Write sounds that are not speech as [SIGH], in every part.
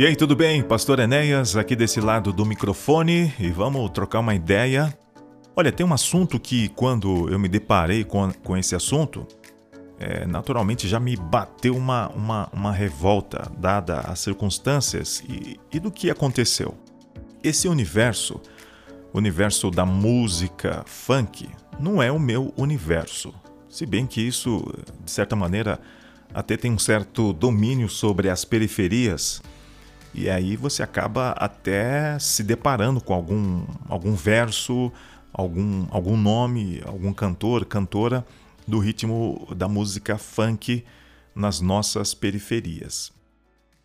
E aí, tudo bem? Pastor Enéas aqui desse lado do microfone e vamos trocar uma ideia. Olha, tem um assunto que quando eu me deparei com, com esse assunto, é, naturalmente já me bateu uma, uma, uma revolta, dada as circunstâncias e, e do que aconteceu. Esse universo, o universo da música funk, não é o meu universo. Se bem que isso, de certa maneira, até tem um certo domínio sobre as periferias e aí você acaba até se deparando com algum, algum verso, algum, algum nome, algum cantor, cantora do ritmo da música funk nas nossas periferias.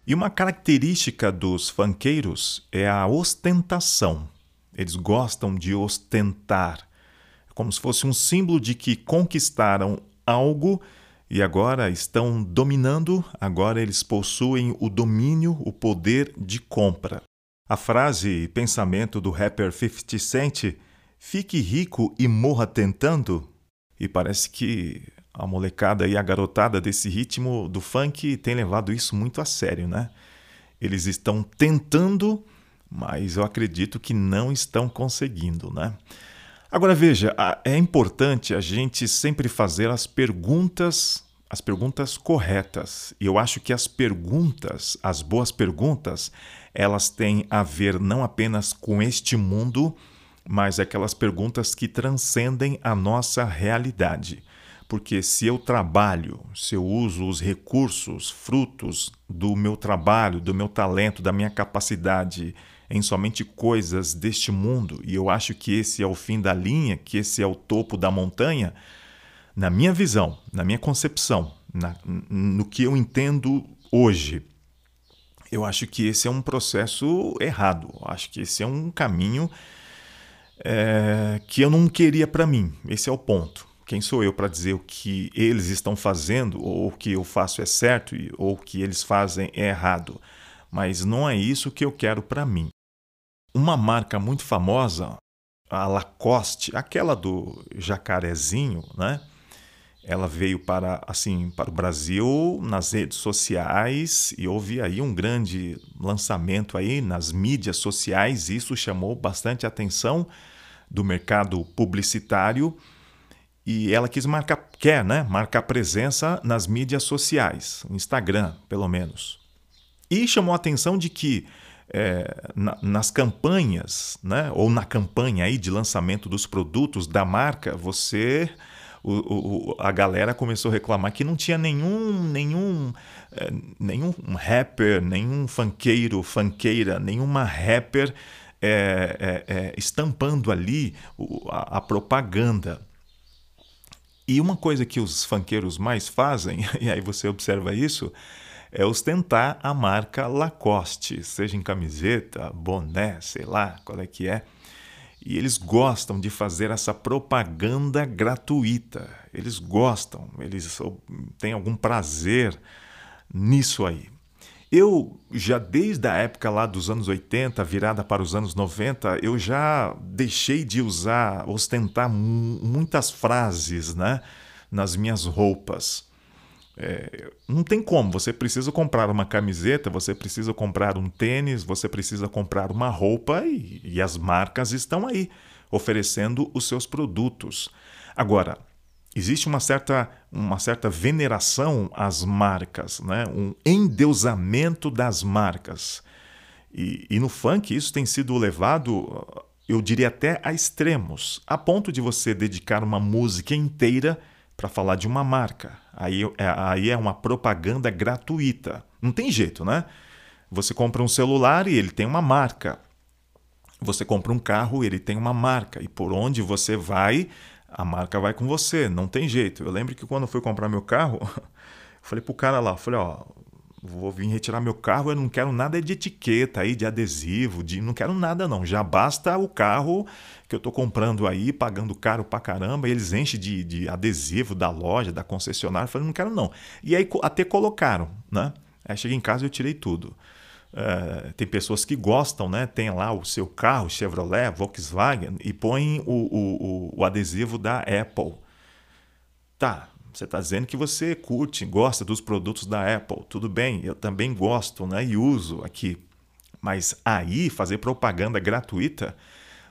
E uma característica dos funkeiros é a ostentação. Eles gostam de ostentar, como se fosse um símbolo de que conquistaram algo e agora estão dominando, agora eles possuem o domínio, o poder de compra. A frase e pensamento do rapper 50 Cent, fique rico e morra tentando, e parece que a molecada e a garotada desse ritmo do funk tem levado isso muito a sério, né? Eles estão tentando, mas eu acredito que não estão conseguindo, né? Agora veja, é importante a gente sempre fazer as perguntas, as perguntas corretas. E eu acho que as perguntas, as boas perguntas, elas têm a ver não apenas com este mundo, mas aquelas perguntas que transcendem a nossa realidade. Porque se eu trabalho, se eu uso os recursos, frutos do meu trabalho, do meu talento, da minha capacidade, em somente coisas deste mundo, e eu acho que esse é o fim da linha, que esse é o topo da montanha, na minha visão, na minha concepção, na, no que eu entendo hoje, eu acho que esse é um processo errado. Eu acho que esse é um caminho é, que eu não queria para mim. Esse é o ponto. Quem sou eu para dizer o que eles estão fazendo, ou o que eu faço é certo, ou o que eles fazem é errado? Mas não é isso que eu quero para mim. Uma marca muito famosa, a Lacoste, aquela do jacarezinho, né? Ela veio para assim para o Brasil nas redes sociais e houve aí um grande lançamento aí nas mídias sociais. Isso chamou bastante atenção do mercado publicitário e ela quis marcar, quer, né, marcar presença nas mídias sociais, Instagram, pelo menos. E chamou a atenção de que é, na, nas campanhas, né, ou na campanha aí de lançamento dos produtos da marca, você o, o, a galera começou a reclamar que não tinha nenhum nenhum é, nenhum rapper, nenhum funkeiro, funkeira, nenhuma rapper é, é, é estampando ali a, a propaganda. E uma coisa que os funkeiros mais fazem, [LAUGHS] e aí você observa isso, é ostentar a marca Lacoste, seja em camiseta, boné, sei lá qual é que é. E eles gostam de fazer essa propaganda gratuita. Eles gostam, eles têm algum prazer nisso aí. Eu já desde a época lá dos anos 80, virada para os anos 90, eu já deixei de usar, ostentar muitas frases, né, nas minhas roupas. É, não tem como, você precisa comprar uma camiseta, você precisa comprar um tênis, você precisa comprar uma roupa e, e as marcas estão aí oferecendo os seus produtos. Agora, existe uma certa, uma certa veneração às marcas, né? um endeusamento das marcas. E, e no funk isso tem sido levado, eu diria até a extremos, a ponto de você dedicar uma música inteira para falar de uma marca. Aí é, aí é uma propaganda gratuita. Não tem jeito, né? Você compra um celular e ele tem uma marca. Você compra um carro, ele tem uma marca. E por onde você vai, a marca vai com você. Não tem jeito. Eu lembro que quando eu fui comprar meu carro, [LAUGHS] falei pro cara lá, falei, ó, vou vir retirar meu carro, eu não quero nada de etiqueta aí, de adesivo, de não quero nada não. Já basta o carro que eu estou comprando aí, pagando caro pra caramba, e eles enchem de, de adesivo da loja, da concessionária. Falei, não quero não. E aí até colocaram, né? Aí cheguei em casa e eu tirei tudo. Uh, tem pessoas que gostam, né? Tem lá o seu carro, Chevrolet, Volkswagen, e põem o, o, o, o adesivo da Apple. Tá, você está dizendo que você curte, gosta dos produtos da Apple. Tudo bem, eu também gosto né, e uso aqui. Mas aí fazer propaganda gratuita,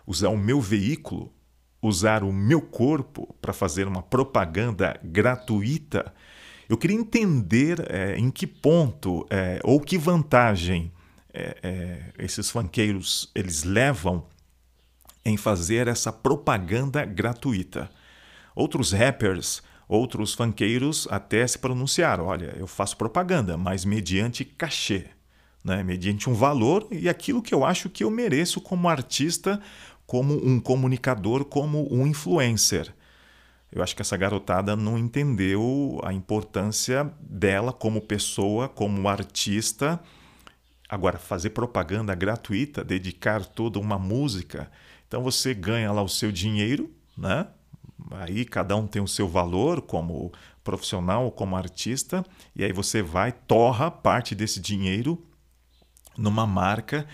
usar o meu veículo, usar o meu corpo para fazer uma propaganda gratuita, eu queria entender é, em que ponto é, ou que vantagem é, esses funkeiros eles levam em fazer essa propaganda gratuita. Outros rappers Outros funkeiros até se pronunciaram: olha, eu faço propaganda, mas mediante cachê, né? mediante um valor e aquilo que eu acho que eu mereço como artista, como um comunicador, como um influencer. Eu acho que essa garotada não entendeu a importância dela como pessoa, como artista. Agora, fazer propaganda gratuita, dedicar toda uma música, então você ganha lá o seu dinheiro, né? Aí cada um tem o seu valor como profissional ou como artista, e aí você vai, torra parte desse dinheiro numa marca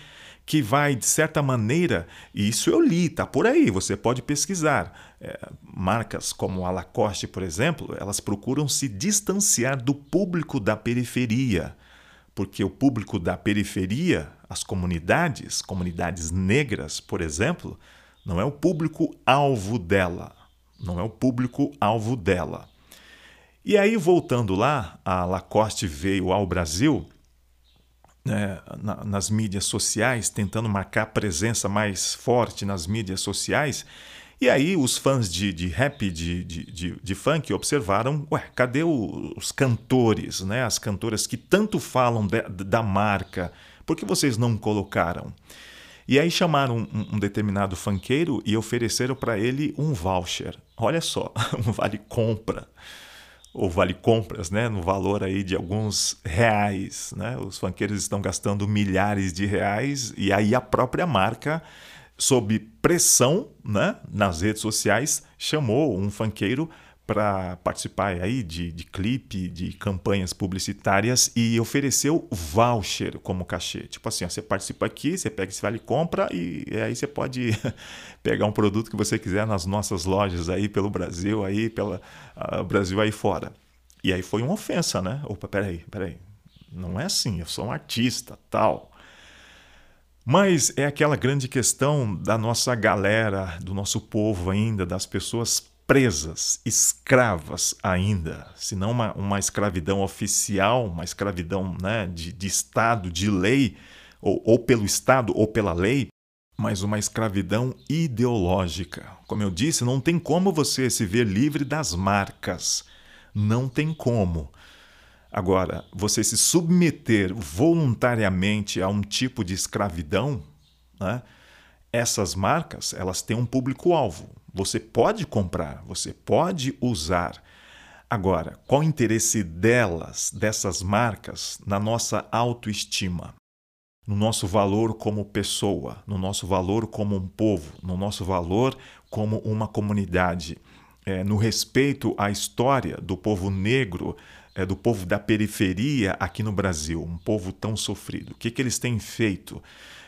que vai, de certa maneira, e isso eu li, tá por aí, você pode pesquisar. É, marcas como a Lacoste, por exemplo, elas procuram se distanciar do público da periferia, porque o público da periferia, as comunidades, comunidades negras, por exemplo, não é o público alvo dela não é o público-alvo dela. E aí, voltando lá, a Lacoste veio ao Brasil né, na, nas mídias sociais, tentando marcar presença mais forte nas mídias sociais. E aí os fãs de, de rap, de, de, de, de funk, observaram, ué, cadê os cantores, né? as cantoras que tanto falam de, da marca? Por que vocês não colocaram? E aí chamaram um, um determinado fanqueiro e ofereceram para ele um voucher. Olha só, [LAUGHS] um vale compra ou vale compras, né, no valor aí de alguns reais, né? Os fanqueiros estão gastando milhares de reais e aí a própria marca sob pressão, né, nas redes sociais chamou um fanqueiro para participar aí de, de clipe, de campanhas publicitárias e ofereceu voucher como cachê. Tipo assim, ó, você participa aqui, você pega esse vale compra e, aí você pode [LAUGHS] pegar um produto que você quiser nas nossas lojas aí pelo Brasil, aí pelo uh, Brasil aí fora. E aí foi uma ofensa, né? Opa, peraí, peraí. Não é assim, eu sou um artista, tal. Mas é aquela grande questão da nossa galera, do nosso povo ainda, das pessoas presas, escravas ainda, se não uma, uma escravidão oficial, uma escravidão né, de, de Estado, de lei, ou, ou pelo Estado ou pela lei, mas uma escravidão ideológica. Como eu disse, não tem como você se ver livre das marcas. Não tem como. Agora, você se submeter voluntariamente a um tipo de escravidão, né? essas marcas elas têm um público-alvo. Você pode comprar, você pode usar. Agora, qual o interesse delas, dessas marcas, na nossa autoestima? No nosso valor como pessoa, no nosso valor como um povo, no nosso valor como uma comunidade, é, no respeito à história do povo negro, é, do povo da periferia aqui no Brasil, um povo tão sofrido. O que, que eles têm feito?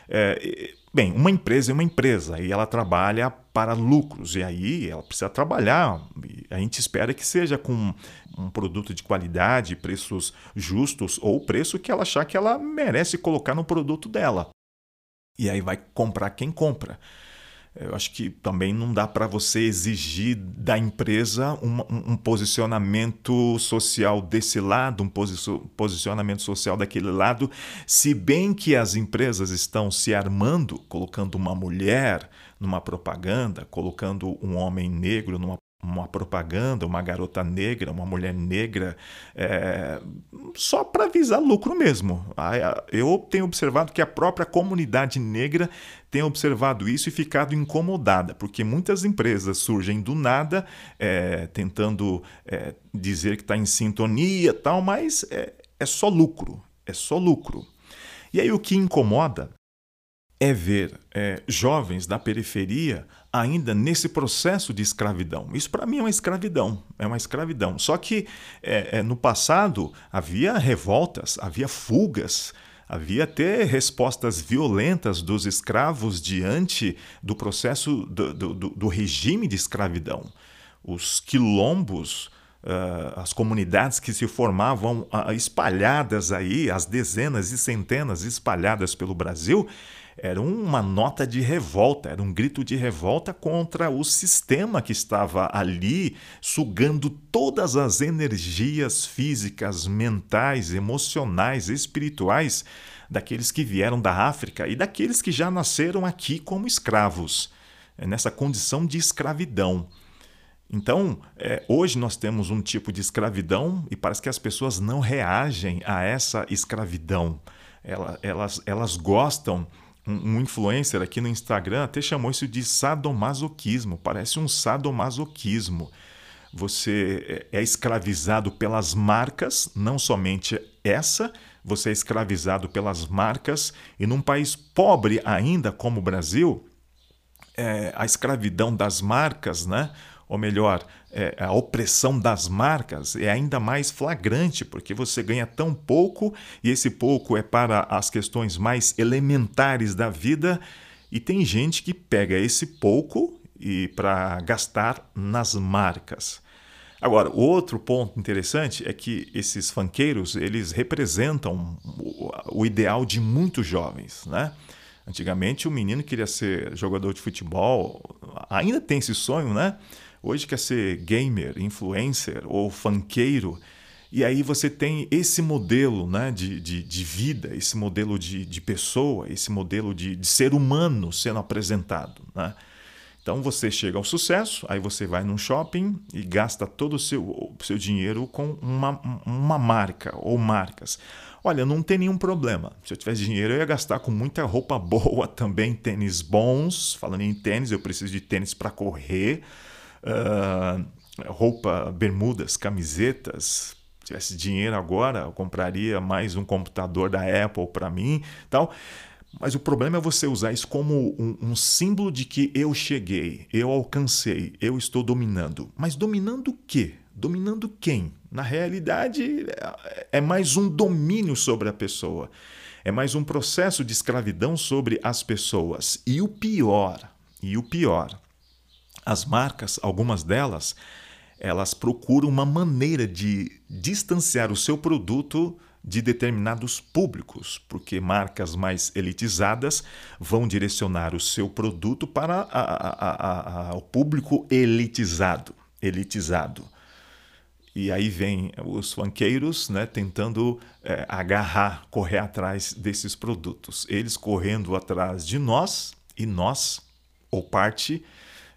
É, bem, uma empresa é uma empresa e ela trabalha para lucros, e aí ela precisa trabalhar. a gente espera que seja com um produto de qualidade, preços justos ou preço que ela achar que ela merece colocar no produto dela. E aí vai comprar quem compra. Eu acho que também não dá para você exigir da empresa um, um, posicionamento social desse lado, um posicionamento social daquele lado, se bem que as empresas estão se armando, colocando uma mulher numa propaganda, colocando um homem negro numa uma propaganda, uma garota negra, uma mulher negra, é, só para visar lucro mesmo. Eu tenho observado que a própria comunidade negra tem observado isso e ficado incomodada, porque muitas empresas surgem do nada, é, tentando é, dizer que está em sintonia tal, mas é, é só lucro, é só lucro. E aí o que incomoda é ver é, jovens da periferia ainda nesse processo de escravidão. Isso para mim é uma escravidão, é uma escravidão. Só que é, é, no passado havia revoltas, havia fugas, havia até respostas violentas dos escravos diante do processo do, do, do regime de escravidão. Os quilombos uh, as comunidades que se formavam uh, espalhadas aí, as dezenas e centenas espalhadas pelo Brasil, era uma nota de revolta, era um grito de revolta contra o sistema que estava ali sugando todas as energias físicas, mentais, emocionais, espirituais daqueles que vieram da África e daqueles que já nasceram aqui como escravos, nessa condição de escravidão. Então, é, hoje nós temos um tipo de escravidão e parece que as pessoas não reagem a essa escravidão. Elas, elas, elas gostam. Um, um influencer aqui no Instagram até chamou isso de sadomasoquismo. Parece um sadomasoquismo. Você é, é escravizado pelas marcas, não somente essa, você é escravizado pelas marcas, e num país pobre ainda como o Brasil, é, a escravidão das marcas, né? Ou melhor, é, a opressão das marcas é ainda mais flagrante, porque você ganha tão pouco e esse pouco é para as questões mais elementares da vida, e tem gente que pega esse pouco e para gastar nas marcas. Agora, o outro ponto interessante é que esses fanqueiros, eles representam o ideal de muitos jovens, né? Antigamente o menino queria ser jogador de futebol, ainda tem esse sonho, né? Hoje quer ser gamer, influencer ou funkeiro. E aí você tem esse modelo né, de, de, de vida, esse modelo de, de pessoa, esse modelo de, de ser humano sendo apresentado. Né? Então você chega ao sucesso, aí você vai num shopping e gasta todo o seu, o seu dinheiro com uma, uma marca ou marcas. Olha, não tem nenhum problema. Se eu tivesse dinheiro, eu ia gastar com muita roupa [LAUGHS] boa também, tênis bons. Falando em tênis, eu preciso de tênis para correr uh, roupa, bermudas, camisetas. Se tivesse dinheiro agora, eu compraria mais um computador da Apple para mim, tal. Mas o problema é você usar isso como um, um, símbolo de que eu cheguei, eu alcancei, eu estou dominando. Mas dominando o quê? Dominando quem? Na realidade, é, é mais um domínio sobre a pessoa. É mais um processo de escravidão sobre as pessoas. E o pior, e o pior, as marcas, algumas delas, elas procuram uma maneira de distanciar o seu produto de determinados públicos, porque marcas mais elitizadas vão direcionar o seu produto para a, a, a, o público elitizado, elitizado. E aí vem os funkeiros né, tentando é, agarrar, correr atrás desses produtos. Eles correndo atrás de nós e nós, ou parte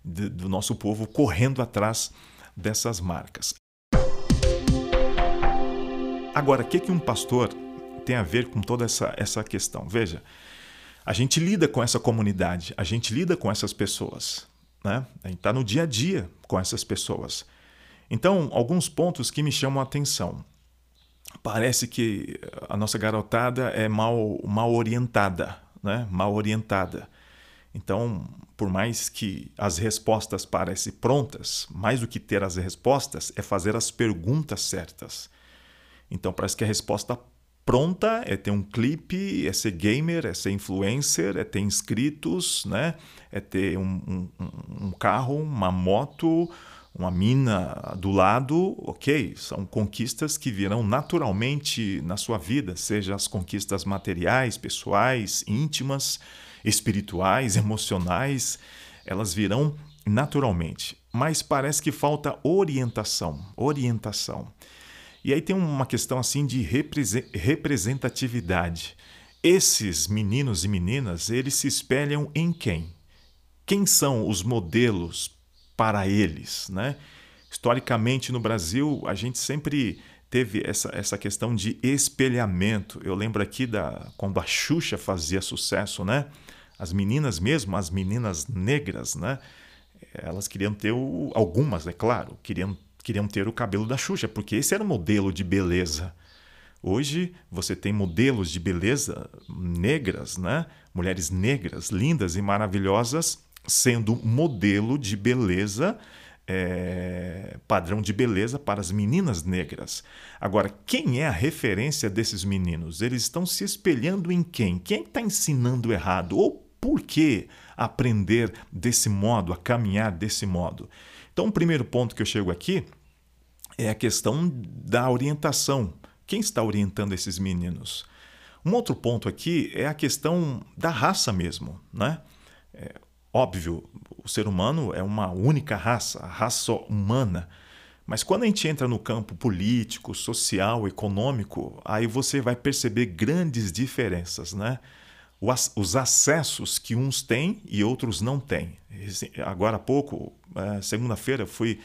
de, do nosso povo correndo atrás dessas marcas. Agora, o que, que um pastor tem a ver com toda essa, essa questão? Veja, a gente lida com essa comunidade, a gente lida com essas pessoas, né? a gente está no dia a dia com essas pessoas. Então, alguns pontos que me chamam a atenção. Parece que a nossa garotada é mal, mal orientada, né? mal orientada. Então, por mais que as respostas parecem prontas, mais do que ter as respostas é fazer as perguntas certas. Então, parece que a resposta pronta é ter um clipe, é ser gamer, é ser influencer, é ter inscritos, né? é ter um, um, um carro, uma moto, uma mina do lado, ok, são conquistas que virão naturalmente na sua vida, seja as conquistas materiais, pessoais, íntimas, espirituais, emocionais, elas virão naturalmente. Mas parece que falta orientação, orientação. E aí tem uma questão assim de representatividade. Esses meninos e meninas, eles se espelham em quem? Quem são os modelos para eles, né? Historicamente no Brasil, a gente sempre teve essa, essa questão de espelhamento. Eu lembro aqui da quando a Xuxa fazia sucesso, né? As meninas mesmo, as meninas negras, né? Elas queriam ter o, algumas, é claro, queriam queriam ter o cabelo da Xuxa, porque esse era o modelo de beleza. Hoje você tem modelos de beleza negras, né? Mulheres negras, lindas e maravilhosas, sendo modelo de beleza é, padrão de beleza para as meninas negras. Agora, quem é a referência desses meninos? Eles estão se espelhando em quem? Quem está ensinando errado? Ou por que aprender desse modo, a caminhar desse modo? Então, o primeiro ponto que eu chego aqui é a questão da orientação. Quem está orientando esses meninos? Um outro ponto aqui é a questão da raça mesmo, né? É, óbvio, o ser humano é uma única raça, a raça humana. Mas quando a gente entra no campo político, social, econômico, aí você vai perceber grandes diferenças, né? Os acessos que uns têm e outros não têm. Agora há pouco, é, segunda-feira, fui.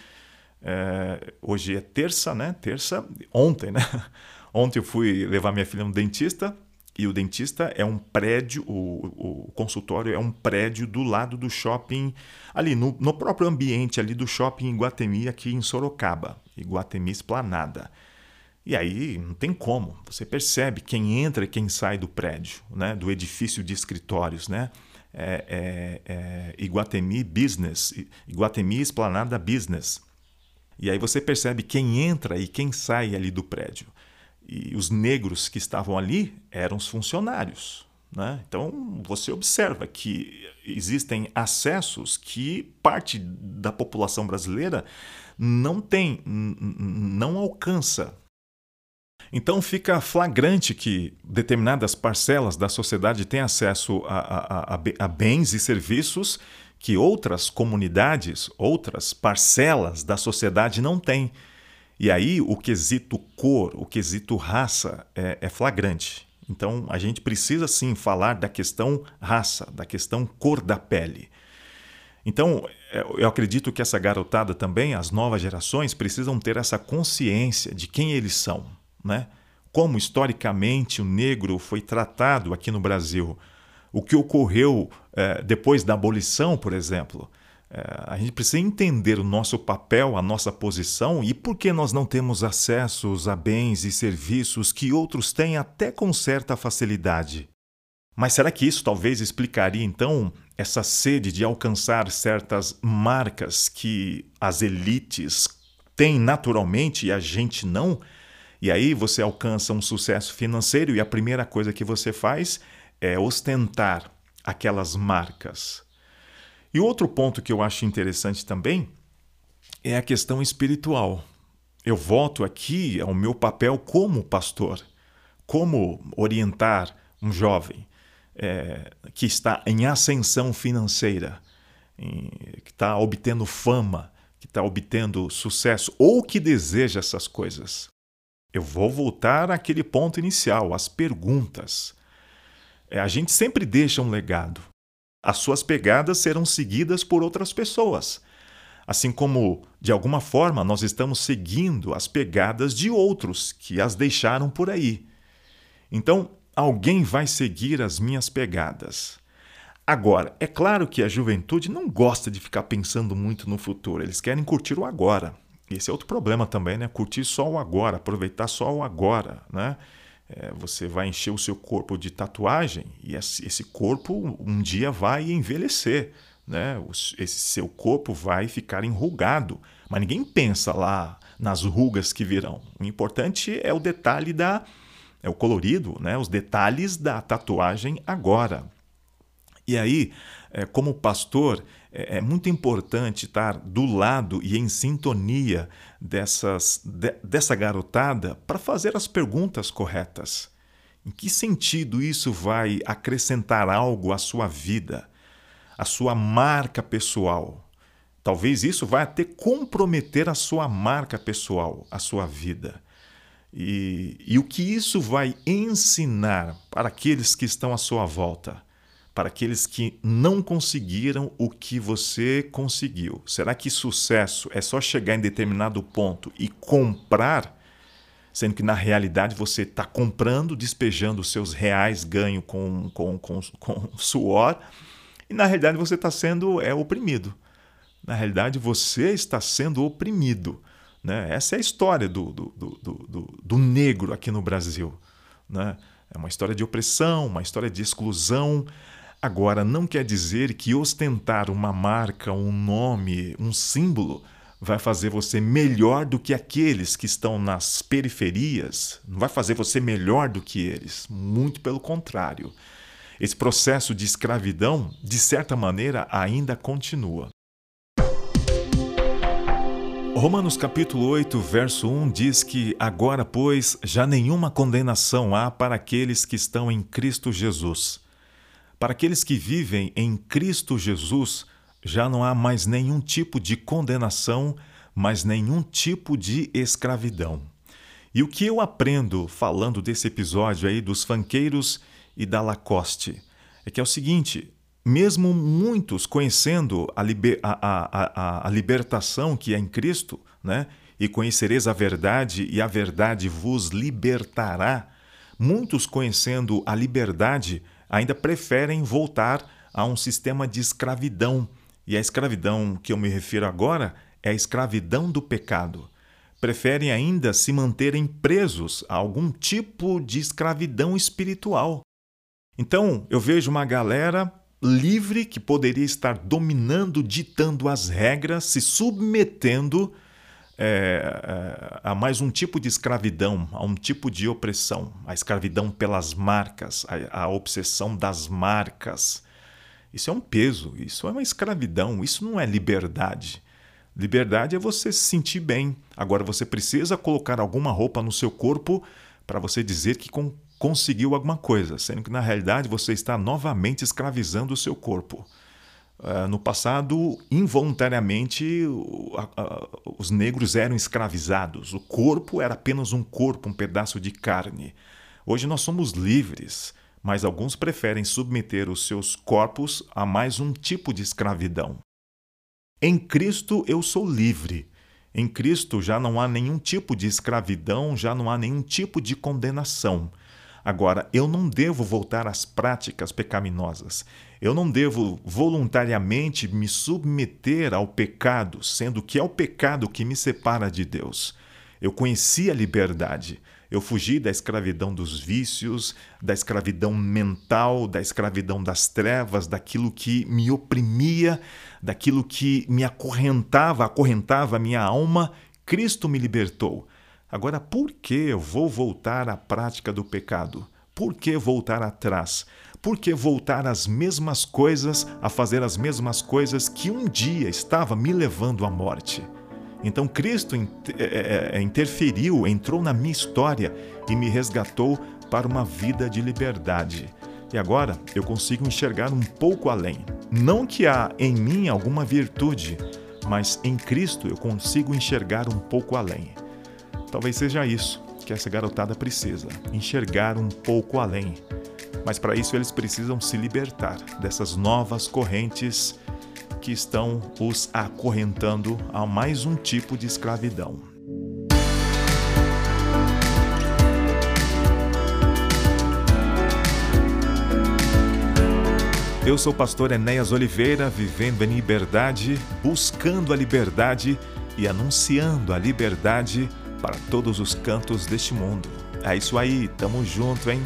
É, hoje é terça, né? Terça, ontem, né? [LAUGHS] Ontem eu fui levar minha filha no dentista e o dentista é um prédio, o, o consultório é um prédio do lado do shopping, ali no, no próprio ambiente ali do shopping Iguatemi, aqui em Sorocaba, Iguatemi Esplanada. E aí não tem como, você percebe quem entra e quem sai do prédio, né, do edifício de escritórios, né? É, é, é Iguatemi Business, Iguatemi Esplanada Business. E aí você percebe quem entra e quem sai ali do prédio e os negros que estavam ali eram os funcionários. Né? Então você observa que existem acessos que parte da população brasileira não tem, não alcança. Então fica flagrante que determinadas parcelas da sociedade têm acesso a, a, a, a bens e serviços que outras comunidades, outras parcelas da sociedade não têm. E aí o quesito cor, o quesito raça é, é flagrante. Então a gente precisa sim falar da questão raça, da questão cor da pele. Então, é, eu acredito que essa garotada também, as novas gerações, precisam ter essa consciência de quem eles são, né? Como historicamente o negro foi tratado aqui no Brasil, o que ocorreu é, depois da abolição, por exemplo. É, a gente precisa entender o nosso papel, a nossa posição e por que nós não temos acessos a bens e serviços que outros têm até com certa facilidade. Mas será que isso talvez explicaria então essa sede de alcançar certas marcas que as elites têm naturalmente e a gente não? E aí você alcança um sucesso financeiro e a primeira coisa que você faz é ostentar aquelas marcas. E outro ponto que eu acho interessante também é a questão espiritual. Eu volto aqui ao meu papel como pastor, como orientar um jovem é, que está em ascensão financeira, em, que está obtendo fama, que está obtendo sucesso ou que deseja essas coisas. Eu vou voltar àquele ponto inicial, às perguntas. É, a gente sempre deixa um legado as suas pegadas serão seguidas por outras pessoas. Assim como, de alguma forma, nós estamos seguindo as pegadas de outros que as deixaram por aí. Então, alguém vai seguir as minhas pegadas. Agora, é claro que a juventude não gosta de ficar pensando muito no futuro, eles querem curtir o agora. Esse é outro problema também, né? Curtir só o agora, aproveitar só o agora, né? é, você vai encher o seu corpo de tatuagem e esse corpo um dia vai envelhecer. Né? Esse seu corpo vai ficar enrugado. Mas ninguém pensa lá nas rugas que virão. O importante é o detalhe da. É o colorido, né? os detalhes da tatuagem agora. E aí, é, como pastor, é, é muito importante estar do lado e em sintonia dessas, de, dessa garotada para fazer as perguntas corretas. Em que sentido isso vai acrescentar algo à sua vida, à sua marca pessoal? Talvez isso vai até comprometer a sua marca pessoal, a sua vida. E, e o que isso vai ensinar para aqueles que estão à sua volta? Para aqueles que não conseguiram o que você conseguiu? Será que sucesso é só chegar em determinado ponto e comprar, sendo que na realidade você está comprando, despejando os seus reais ganho com, com, com, com suor, e na realidade você está sendo é, oprimido. Na realidade você está sendo oprimido. Né? Essa é a história do, do, do, do, do negro aqui no Brasil. Né? É uma história de opressão, uma história de exclusão. Agora, não quer dizer que ostentar uma marca, um nome, um símbolo vai fazer você melhor do que aqueles que estão nas periferias, não vai fazer você melhor do que eles. Muito pelo contrário. Esse processo de escravidão, de certa maneira, ainda continua. Romanos capítulo 8, verso 1 diz que agora, pois, já nenhuma condenação há para aqueles que estão em Cristo Jesus. Para aqueles que vivem em Cristo Jesus, já não há mais nenhum tipo de condenação, mas nenhum tipo de escravidão. E o que eu aprendo falando desse episódio aí dos fanqueiros e da Lacoste é que é o seguinte: mesmo muitos conhecendo a, liber, a, a, a, libertação que é em Cristo, né? e conhecereis a verdade, e a verdade vos libertará, muitos conhecendo a liberdade ainda preferem voltar a um sistema de escravidão. E a escravidão que eu me refiro agora é a escravidão do pecado. Preferem ainda se manterem presos a algum tipo de escravidão espiritual. Então, eu vejo uma galera livre que poderia estar dominando, ditando as regras, se submetendo é, é, a mais um tipo de escravidão, a um tipo de opressão, a escravidão pelas marcas, a, a obsessão das marcas. Isso é um peso, isso é uma escravidão, isso não é liberdade. Liberdade é você se sentir bem. Agora você precisa colocar alguma roupa no seu corpo para você dizer que conseguiu alguma coisa, sendo que na realidade você está novamente escravizando o seu corpo. Uh, no passado, involuntariamente, os negros eram escravizados. O corpo era apenas um corpo, um pedaço de carne. Hoje nós somos livres, mas alguns preferem submeter os seus corpos a mais um tipo de escravidão. Em Cristo eu sou livre. Em Cristo já não há nenhum tipo de escravidão, já não há nenhum tipo de condenação. Agora, eu não devo voltar às práticas pecaminosas. Eu não devo voluntariamente me submeter ao pecado, sendo que é o pecado que me separa de Deus. Eu conheci a liberdade. Eu fugi da escravidão dos vícios, da escravidão mental, da escravidão das trevas, daquilo que me oprimia, daquilo que me acorrentava, acorrentava a minha alma. Cristo me libertou. Agora, por que eu vou voltar à prática do pecado? Por que voltar atrás? Por que voltar às mesmas coisas, a fazer as mesmas coisas que um dia estava me levando à morte? Então Cristo é, é, é, interferiu, entrou na minha história e me resgatou para uma vida de liberdade. E agora eu consigo enxergar um pouco além. Não que há em mim alguma virtude, mas em Cristo eu consigo enxergar um pouco além. Talvez seja isso que essa garotada precisa: enxergar um pouco além. Mas para isso eles precisam se libertar dessas novas correntes que estão os acorrentando a mais um tipo de escravidão. Eu sou o pastor Enéas Oliveira, vivendo em liberdade, buscando a liberdade e anunciando a liberdade para todos os cantos deste mundo. É isso aí, tamo junto, hein?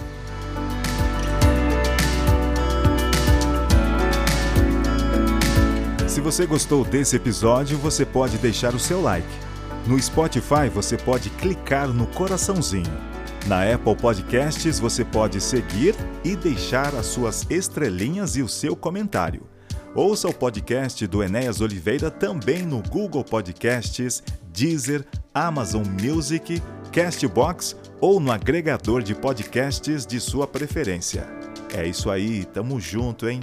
Se você gostou desse episódio, você pode deixar o seu like. No Spotify, você pode clicar no coraçãozinho. Na Apple Podcasts, você pode seguir e deixar as suas estrelinhas e o seu comentário. Ouça o podcast do Enéas Oliveira também no Google Podcasts, Deezer, Amazon Music, Castbox ou no agregador de podcasts de sua preferência. É isso aí, tamo junto, hein?